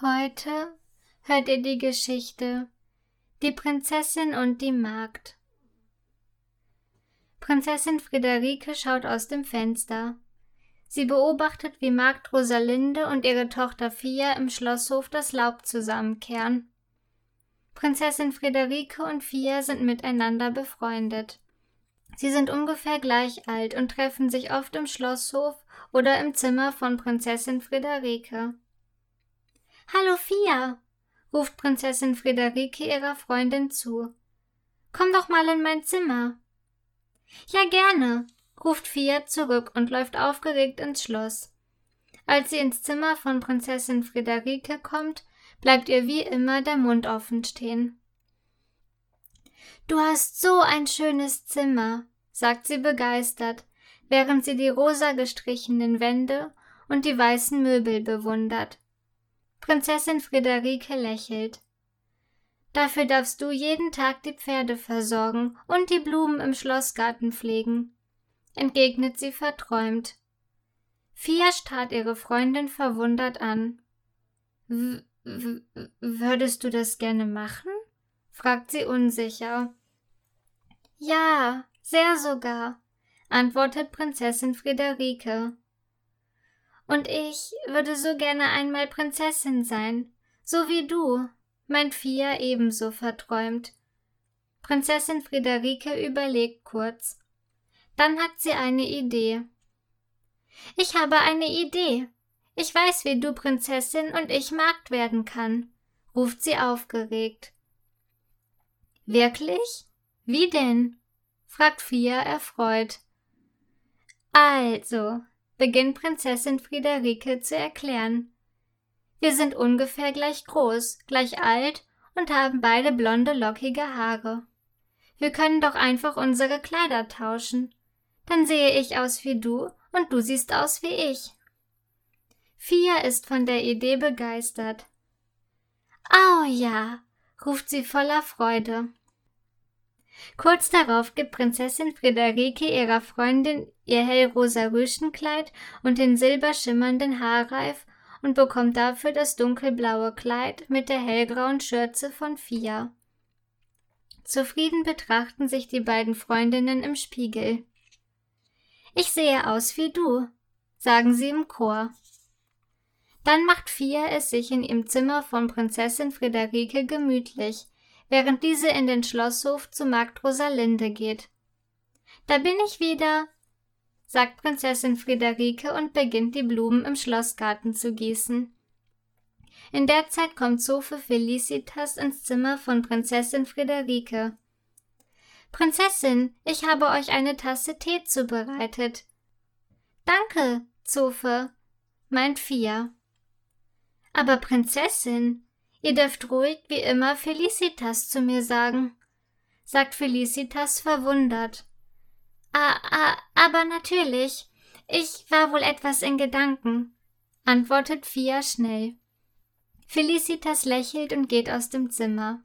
Heute hört ihr die Geschichte Die Prinzessin und die Magd. Prinzessin Friederike schaut aus dem Fenster. Sie beobachtet, wie Magd Rosalinde und ihre Tochter Fia im Schlosshof das Laub zusammenkehren. Prinzessin Friederike und Fia sind miteinander befreundet. Sie sind ungefähr gleich alt und treffen sich oft im Schlosshof oder im Zimmer von Prinzessin Friederike. Hallo Fia, ruft Prinzessin Friederike ihrer Freundin zu. Komm doch mal in mein Zimmer. Ja, gerne, ruft Fia zurück und läuft aufgeregt ins Schloss. Als sie ins Zimmer von Prinzessin Friederike kommt, bleibt ihr wie immer der Mund offen stehen. Du hast so ein schönes Zimmer, sagt sie begeistert, während sie die rosa gestrichenen Wände und die weißen Möbel bewundert. Prinzessin Friederike lächelt. Dafür darfst du jeden Tag die Pferde versorgen und die Blumen im Schlossgarten pflegen, entgegnet sie verträumt. Fia starrt ihre Freundin verwundert an. W würdest du das gerne machen? fragt sie unsicher. Ja, sehr sogar, antwortet Prinzessin Friederike. Und ich würde so gerne einmal Prinzessin sein, so wie du, meint Fia ebenso verträumt. Prinzessin Friederike überlegt kurz. Dann hat sie eine Idee. Ich habe eine Idee. Ich weiß, wie du Prinzessin und ich Magd werden kann, ruft sie aufgeregt. Wirklich? Wie denn? fragt Fia erfreut. Also, beginnt Prinzessin Friederike zu erklären. Wir sind ungefähr gleich groß, gleich alt und haben beide blonde, lockige Haare. Wir können doch einfach unsere Kleider tauschen. Dann sehe ich aus wie du und du siehst aus wie ich. Fia ist von der Idee begeistert. Oh ja, ruft sie voller Freude. Kurz darauf gibt Prinzessin Friederike ihrer Freundin ihr hellrosa Rüschenkleid und den silberschimmernden Haarreif und bekommt dafür das dunkelblaue Kleid mit der hellgrauen Schürze von Fia. Zufrieden betrachten sich die beiden Freundinnen im Spiegel. Ich sehe aus wie du, sagen sie im Chor. Dann macht Fia es sich in ihrem Zimmer von Prinzessin Friederike gemütlich, während diese in den Schlosshof zu Magd Rosalinde geht. Da bin ich wieder, sagt Prinzessin Friederike und beginnt die Blumen im Schlossgarten zu gießen. In der Zeit kommt Zofe Felicitas ins Zimmer von Prinzessin Friederike. Prinzessin, ich habe euch eine Tasse Tee zubereitet. Danke, Zofe, meint Fia. Aber Prinzessin, Ihr dürft ruhig wie immer Felicitas zu mir sagen, sagt Felicitas verwundert. Ah, ah, aber natürlich. Ich war wohl etwas in Gedanken, antwortet Fia schnell. Felicitas lächelt und geht aus dem Zimmer.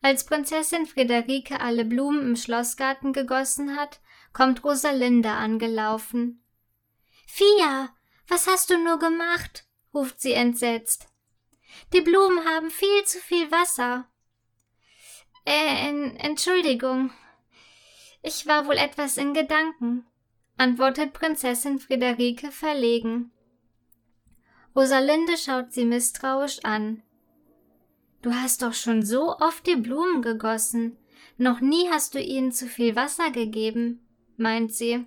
Als Prinzessin Friederike alle Blumen im Schlossgarten gegossen hat, kommt Rosalinde angelaufen. Fia, was hast du nur gemacht? ruft sie entsetzt. Die Blumen haben viel zu viel Wasser. Äh, Entschuldigung. Ich war wohl etwas in Gedanken, antwortet Prinzessin Friederike verlegen. Rosalinde schaut sie misstrauisch an. Du hast doch schon so oft die Blumen gegossen. Noch nie hast du ihnen zu viel Wasser gegeben, meint sie.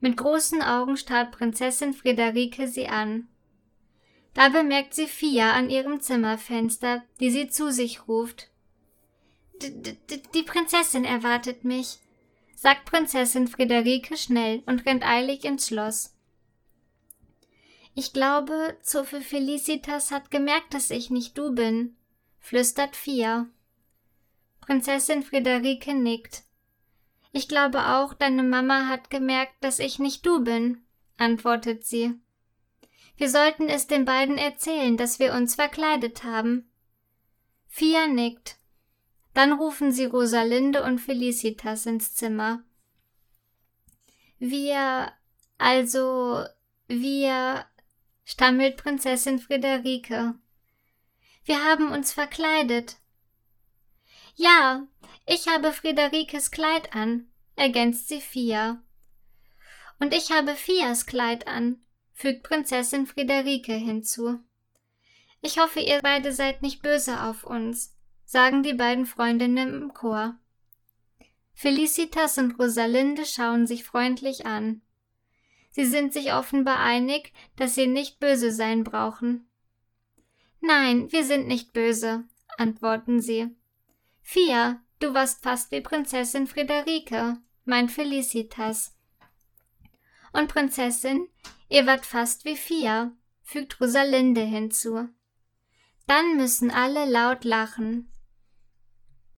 Mit großen Augen starrt Prinzessin Friederike sie an. Da bemerkt sie Fia an ihrem Zimmerfenster, die sie zu sich ruft. Die Prinzessin erwartet mich, sagt Prinzessin Friederike schnell und rennt eilig ins Schloss. Ich glaube, Zofe Felicitas hat gemerkt, dass ich nicht du bin, flüstert Fia. Prinzessin Friederike nickt. Ich glaube auch, deine Mama hat gemerkt, dass ich nicht du bin, antwortet sie. Wir sollten es den beiden erzählen, dass wir uns verkleidet haben. Fia nickt. Dann rufen sie Rosalinde und Felicitas ins Zimmer. Wir, also, wir, stammelt Prinzessin Friederike. Wir haben uns verkleidet. Ja, ich habe Friederikes Kleid an, ergänzt sie Fia. Und ich habe Fias Kleid an, fügt Prinzessin Friederike hinzu. Ich hoffe, ihr beide seid nicht böse auf uns, sagen die beiden Freundinnen im Chor. Felicitas und Rosalinde schauen sich freundlich an. Sie sind sich offenbar einig, dass sie nicht böse sein brauchen. Nein, wir sind nicht böse, antworten sie. Fia, du warst fast wie Prinzessin Friederike, meint Felicitas. Und Prinzessin, ihr wart fast wie Fia, fügt Rosalinde hinzu. Dann müssen alle laut lachen.